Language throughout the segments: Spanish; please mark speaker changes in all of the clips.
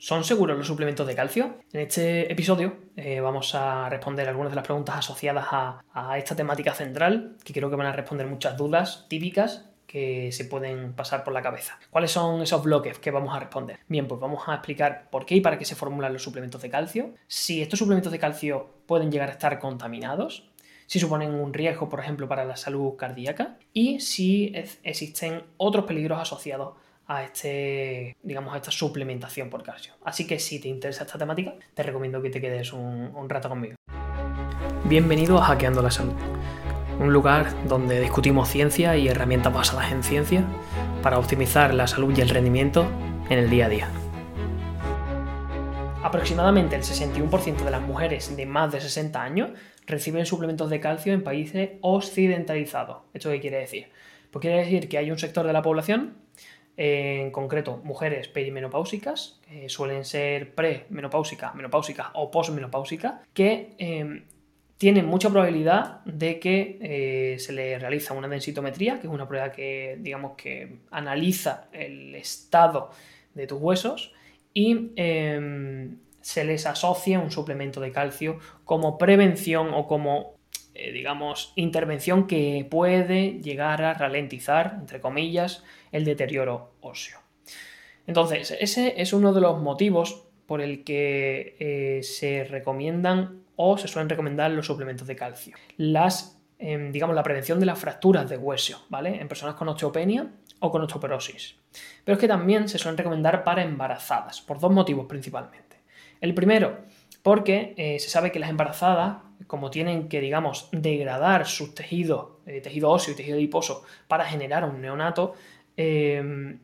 Speaker 1: ¿Son seguros los suplementos de calcio? En este episodio eh, vamos a responder algunas de las preguntas asociadas a, esta temática central, que creo que van a responder muchas dudas típicas que se pueden pasar por la cabeza. ¿Cuáles son esos bloques que vamos a responder? Bien, pues vamos a explicar por qué y para qué se formulan los suplementos de calcio, si estos suplementos de calcio pueden llegar a estar contaminados, si suponen un riesgo, por ejemplo, para la salud cardíaca y si existen otros peligros asociados a este, digamos, a esta suplementación por calcio. Así que si te interesa esta temática, te recomiendo que te quedes un, un rato conmigo. Bienvenido a Hackeando la Salud, un lugar donde discutimos ciencia y herramientas basadas en ciencia para optimizar la salud y el rendimiento en el día a día. Aproximadamente el 61% de las mujeres de más de 60 años reciben suplementos de calcio en países occidentalizados. ¿Esto qué quiere decir? Pues quiere decir que hay un sector de la población en concreto mujeres perimenopáusicas, que suelen ser premenopáusicas, menopáusicas o posmenopáusicas, que em, tienen mucha probabilidad de que eh, se le realiza una densitometría, que es una prueba que, digamos, que analiza el estado de tus huesos y em, se les asocia un suplemento de calcio como prevención o como eh, digamos, intervención que puede llegar a ralentizar, entre comillas, el deterioro óseo. Entonces, ese es uno de los motivos por el que eh, se recomiendan o se suelen recomendar los suplementos de calcio. Las, em, digamos, la prevención de las fracturas de hueso, ¿vale? En personas con osteopenia o con osteoporosis. Pero es que también se suelen recomendar para embarazadas, por dos motivos principalmente. El primero, porque eh, se sabe que las embarazadas, como tienen que, digamos, degradar sus tejidos, eh, tejido óseo y tejido adiposo, para generar un neonato, eh,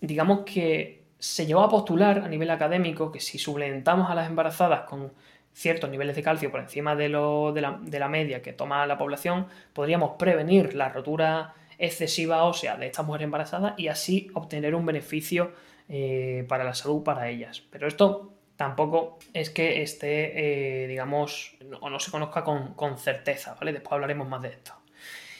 Speaker 1: digamos que se llevó a postular a nivel académico que si suplementamos a las embarazadas con ciertos niveles de calcio por encima de, la, media que toma la población, podríamos prevenir la rotura excesiva ósea de estas mujeres embarazadas y así obtener un beneficio para la salud para ellas. Pero esto tampoco es que esté, eh, digamos, o no se conozca con, certeza, ¿vale? Después hablaremos más de esto.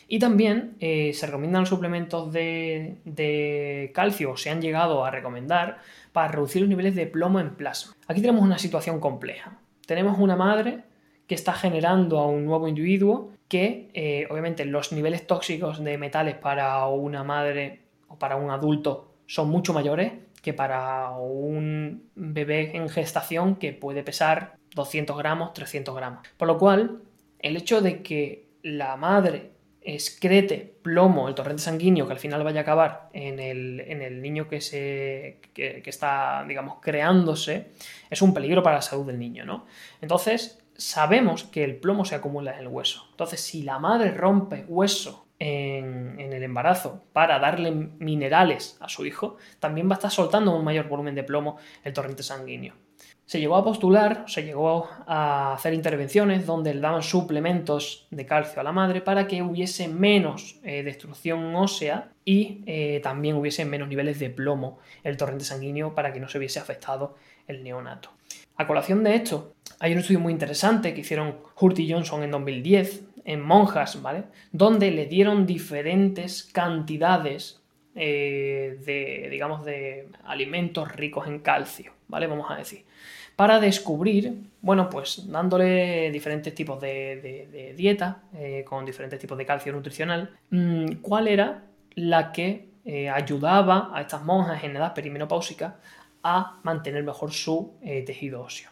Speaker 1: Y también eh, se recomiendan suplementos de, calcio, o se han llegado a recomendar, para reducir los niveles de plomo en plasma. Aquí tenemos una situación compleja. Tenemos una madre que está generando a un nuevo individuo que, eh, obviamente, los niveles tóxicos de metales para una madre o para un adulto son mucho mayores que para un bebé en gestación que puede pesar 200 gramos, 300 gramos. Por lo cual, el hecho de que la madre excrete plomo, el torrente sanguíneo que al final vaya a acabar en el, niño que, se, que, está, digamos, creándose, es un peligro para la salud del niño, ¿no? Entonces, sabemos que el plomo se acumula en el hueso. Entonces, si la madre rompe hueso en, el embarazo para darle minerales a su hijo, también va a estar soltando un mayor volumen de plomo el torrente sanguíneo. Se llegó a postular, se llegó a hacer intervenciones donde le daban suplementos de calcio a la madre para que hubiese menos eh, destrucción ósea y eh, también hubiese menos niveles de plomo el torrente sanguíneo para que no se hubiese afectado el neonato. A colación de esto, hay un estudio muy interesante que hicieron Hurt y Johnson en 2010 en monjas, ¿vale? Donde le dieron diferentes cantidades eh, de, digamos, de alimentos ricos en calcio, ¿vale? Vamos a decir. Para descubrir, bueno, pues dándole diferentes tipos de, dieta, eh, con diferentes tipos de calcio nutricional, mm, cuál era la que eh, ayudaba a estas monjas en edad perimenopáusica a mantener mejor su tejido óseo.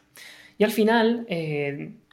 Speaker 1: Y al final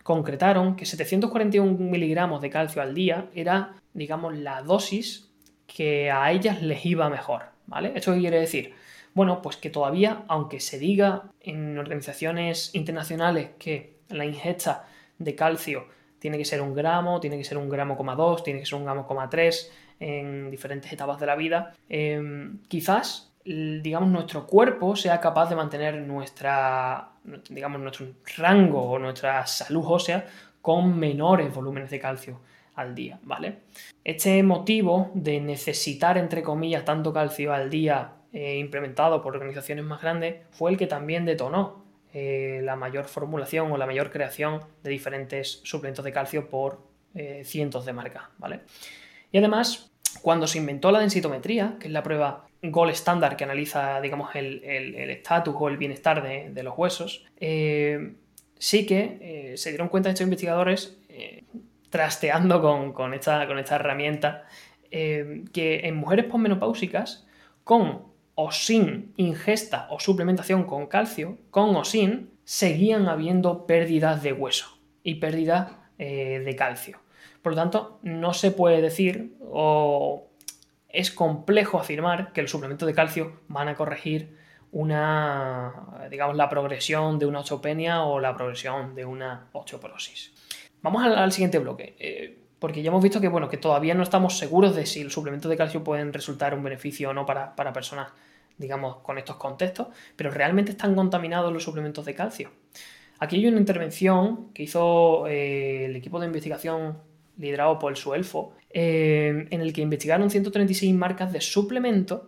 Speaker 1: concretaron que 741 miligramos de calcio al día era, digamos, la dosis que a ellas les iba mejor, ¿vale? ¿Esto qué quiere decir? Bueno, pues que todavía, aunque se diga en organizaciones internacionales que la ingesta de calcio tiene que ser un gramo, tiene que ser un gramo coma dos, tiene que ser un gramo coma tres en diferentes etapas de la vida, em, quizás digamos, nuestro cuerpo sea capaz de mantener nuestra, digamos, nuestro rango o nuestra salud ósea con menores volúmenes de calcio al día, ¿vale? Este motivo de necesitar, entre comillas, tanto calcio al día eh, implementado por organizaciones más grandes fue el que también detonó eh, la mayor formulación o la mayor creación de diferentes suplementos de calcio por eh, cientos de marcas, ¿vale? Y además, cuando se inventó la densitometría, que es la prueba Gold Standard que analiza, digamos, el estatus o el bienestar de, los huesos, eh, sí que eh, se dieron cuenta estos investigadores, eh, trasteando con, esta, con esta herramienta, que en mujeres posmenopáusicas, con o sin ingesta o suplementación con calcio, con o sin, seguían habiendo pérdidas de hueso y pérdidas de calcio. Por lo tanto, no se puede decir o es complejo afirmar que los suplementos de calcio van a corregir una, digamos, la progresión de una osteopenia o la progresión de una osteoporosis. Vamos al, siguiente bloque, eh, porque ya hemos visto que, bueno, que todavía no estamos seguros de si los suplementos de calcio pueden resultar un beneficio o no para, personas, digamos, con estos contextos, pero realmente están contaminados los suplementos de calcio. Aquí hay una intervención que hizo eh, el equipo de investigación liderado por el Suelfo, eh, en el que investigaron 136 marcas de suplementos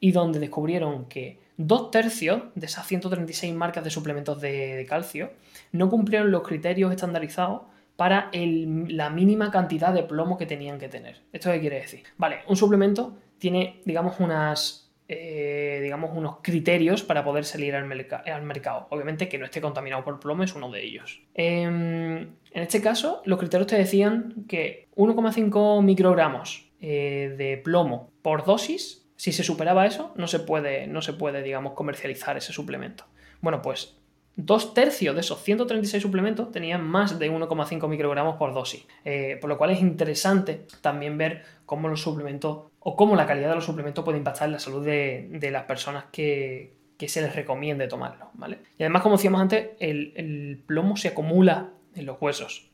Speaker 1: y donde descubrieron que dos tercios de esas 136 marcas de suplementos de, calcio no cumplieron los criterios estandarizados para la mínima cantidad de plomo que tenían que tener. ¿Esto qué quiere decir? Vale, un suplemento tiene, digamos, unas eh, digamos, unos criterios para poder salir al, mercado. Obviamente que no esté contaminado por plomo es uno de ellos. Em, en este caso, los criterios te decían que 1,5 microgramos eh, de plomo por dosis, si se superaba eso, no se puede, no se puede, digamos, comercializar ese suplemento. Bueno, pues Dos tercios de esos 136 suplementos tenían más de 1,5 microgramos por dosis, eh, por lo cual es interesante también ver cómo los suplementos o cómo la calidad de los suplementos puede impactar en la salud de, las personas que, se les recomiende tomarlo, ¿vale? Y además, como decíamos antes, el, plomo se acumula en los huesos.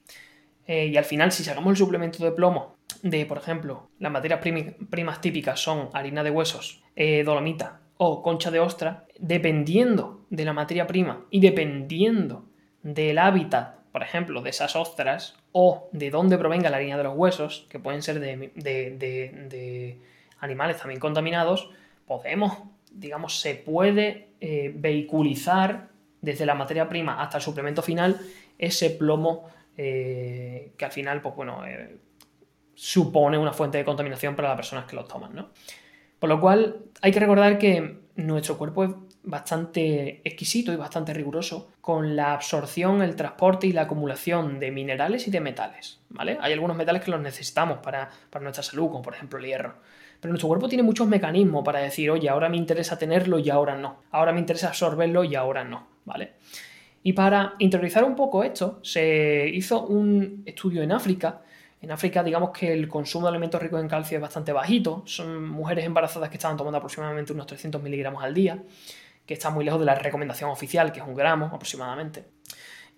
Speaker 1: Eh, y al final, si sacamos el suplemento de plomo de, por ejemplo, las materias primas típicas son harina de huesos, eh, dolomita, o concha de ostra, dependiendo de la materia prima y dependiendo del hábitat, por ejemplo, de esas ostras o de dónde provenga la harina de los huesos, que pueden ser de, animales también contaminados, podemos, digamos, se puede eh, vehiculizar desde la materia prima hasta el suplemento final ese plomo eh, que al final, pues bueno, eh, supone una fuente de contaminación para las personas que lo toman, ¿no? Por lo cual hay que recordar que nuestro cuerpo es bastante exquisito y bastante riguroso con la absorción, el transporte y la acumulación de minerales y de metales. ¿vale? Hay algunos metales que los necesitamos para, nuestra salud, como por ejemplo el hierro. Pero nuestro cuerpo tiene muchos mecanismos para decir, oye, ahora me interesa tenerlo y ahora no. Ahora me interesa absorberlo y ahora no. ¿vale? Y para interiorizar un poco esto, se hizo un estudio en África en África, digamos que el consumo de alimentos ricos en calcio es bastante bajito. Son mujeres embarazadas que estaban tomando aproximadamente unos 300 miligramos al día, que está muy lejos de la recomendación oficial, que es un gramo aproximadamente.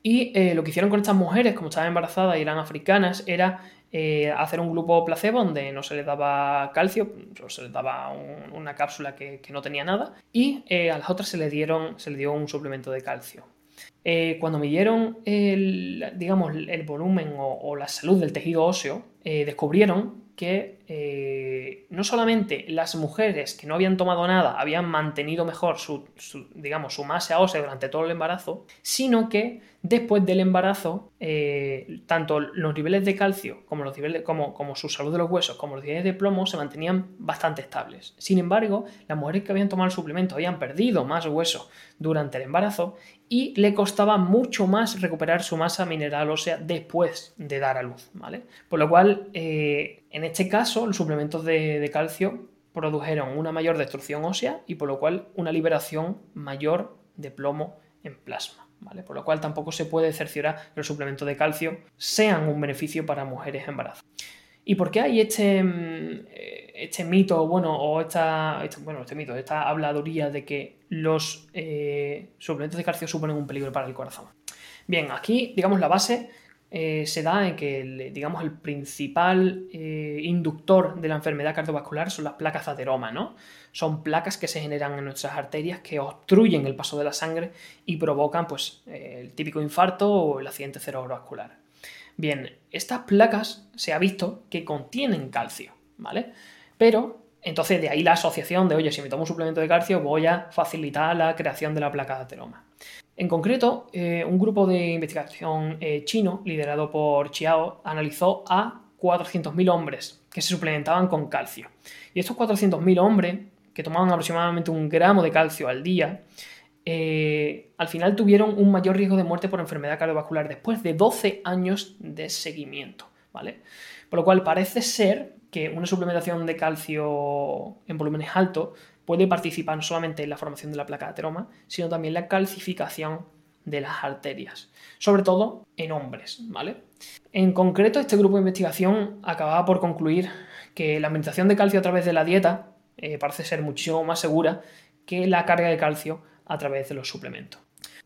Speaker 1: Y eh, lo que hicieron con estas mujeres, como estaban embarazadas y eran africanas, era eh, hacer un grupo placebo donde no se les daba calcio, solo se les daba una cápsula que, no tenía nada, y eh, a las otras se le, dieron, se le dio un suplemento de calcio. Cuando midieron el, digamos, el volumen o, la salud del tejido óseo, eh, descubrieron que eh, no solamente las mujeres que no habían tomado nada habían mantenido mejor su, digamos, su masa ósea durante todo el embarazo, sino que después del embarazo, eh, tanto los niveles de calcio como, los niveles, como, como su salud de los huesos, como los niveles de plomo se mantenían bastante estables. Sin embargo, las mujeres que habían tomado el suplemento habían perdido más hueso durante el embarazo y le costaba mucho más recuperar su masa mineral ósea después de dar a luz, ¿vale? Por lo cual, eh, en este caso, los suplementos de, calcio produjeron una mayor destrucción ósea y por lo cual una liberación mayor de plomo en plasma. ¿Vale? Por lo cual tampoco se puede cerciorar que los suplementos de calcio sean un beneficio para mujeres embarazadas. ¿Y por qué hay este, mm, este mito, bueno, o esta, este, bueno, este mito, esta habladuría de que los eh, suplementos de calcio suponen un peligro para el corazón? Bien, aquí, digamos, la base eh, se da en que, el, digamos, el principal eh, inductor de la enfermedad cardiovascular son las placas de ateroma, ¿no? Son placas que se generan en nuestras arterias que obstruyen el paso de la sangre y provocan, pues, el típico infarto o el accidente cerebrovascular. Bien, estas placas se ha visto que contienen calcio, ¿vale? Pero, entonces de ahí la asociación de, oye, si me tomo un suplemento de calcio voy a facilitar la creación de la placa de ateroma. En concreto, eh, un grupo de investigación eh, chino, liderado por Chiao, analizó a 400.000 hombres que se suplementaban con calcio. Y estos 400.000 hombres que tomaban aproximadamente un gramo de calcio al día, eh, al final tuvieron un mayor riesgo de muerte por enfermedad cardiovascular después de 12 años de seguimiento, ¿vale? Por lo cual parece ser que una suplementación de calcio en volúmenes altos puede participar no solamente en la formación de la placa de ateroma, sino también en la calcificación de las arterias, sobre todo en hombres, ¿vale? En concreto, este grupo de investigación acababa por concluir que la alimentación de calcio a través de la dieta eh, parece ser muchísimo más segura que la carga de calcio a través de los suplementos.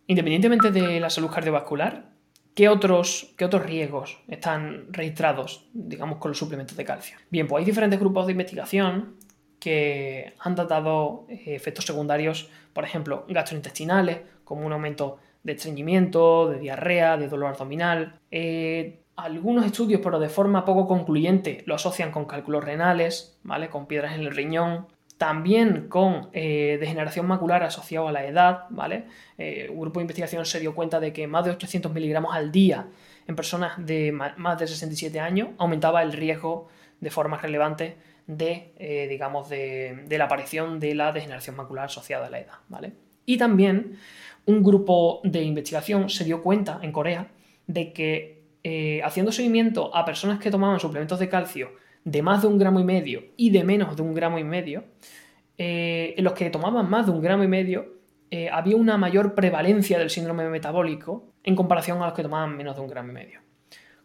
Speaker 1: Independientemente de la salud cardiovascular, ¿qué otros, qué otros riesgos están registrados, digamos, con los suplementos de calcio? Bien, pues hay diferentes grupos de investigación que han tratado eh, efectos secundarios, por ejemplo, gastrointestinales, como un aumento de estreñimiento, de diarrea, de dolor abdominal. Eh, algunos estudios, pero de forma poco concluyente, lo asocian con cálculos renales, ¿vale? Con piedras en el riñón, también con eh, degeneración macular asociado a la edad, ¿vale? Un grupo de investigación se dio cuenta de que más de 800 miligramos al día en personas de más de 67 años aumentaba el riesgo de forma relevante de, eh, digamos, de, la aparición de la degeneración macular asociada a la edad, ¿vale? Y también un grupo de investigación se dio cuenta en Corea de que haciendo seguimiento a personas que tomaban suplementos de calcio de más de un gramo y medio y de menos de un gramo y medio, eh, en los que tomaban más de un gramo y medio, eh, había una mayor prevalencia del síndrome metabólico en comparación a los que tomaban menos de un gramo y medio.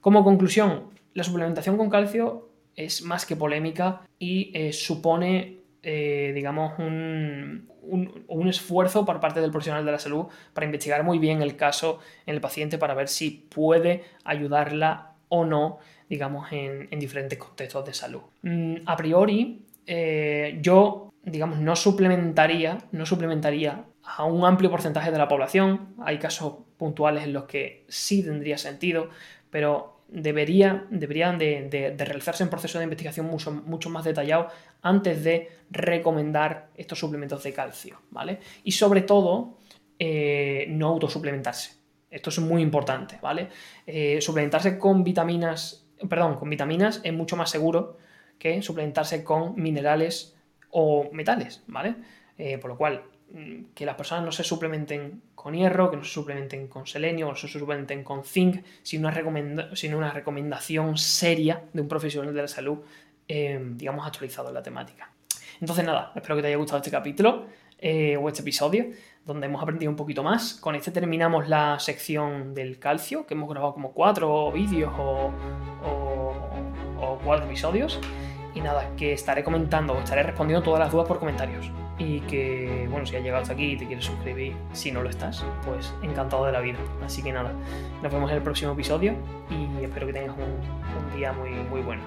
Speaker 1: Como conclusión, la suplementación con calcio es más que polémica y eh, supone, digamos, un, un, esfuerzo por parte del profesional de la salud para investigar muy bien el caso en el paciente para ver si puede ayudarla o no digamos, en, diferentes contextos de salud. Mm, a priori, eh, yo, digamos, no suplementaría, no suplementaría a un amplio porcentaje de la población. Hay casos puntuales en los que sí tendría sentido, pero debería, deberían de, realizarse un proceso de investigación mucho, mucho, más detallado antes de recomendar estos suplementos de calcio, ¿vale? Y sobre todo, eh, no autosuplementarse. Esto es muy importante, ¿vale? Eh, suplementarse con vitaminas perdón, con vitaminas es mucho más seguro que suplementarse con minerales o metales, ¿vale? Eh, por lo cual, que las personas no se suplementen con hierro, que no se suplementen con selenio, o no se suplementen con zinc, sin una, recomendación seria de un profesional de la salud, eh, digamos, actualizado en la temática. Entonces, nada, espero que te haya gustado este capítulo eh, o este episodio donde hemos aprendido un poquito más. Con este terminamos la sección del calcio, que hemos grabado como cuatro vídeos o, cuatro episodios. Y nada, que estaré comentando o estaré respondiendo todas las dudas por comentarios. Y que, bueno, si has llegado hasta aquí y te quieres suscribir, si no lo estás, pues encantado de la vida. Así que nada, nos vemos en el próximo episodio y espero que tengas un, un día muy, muy bueno.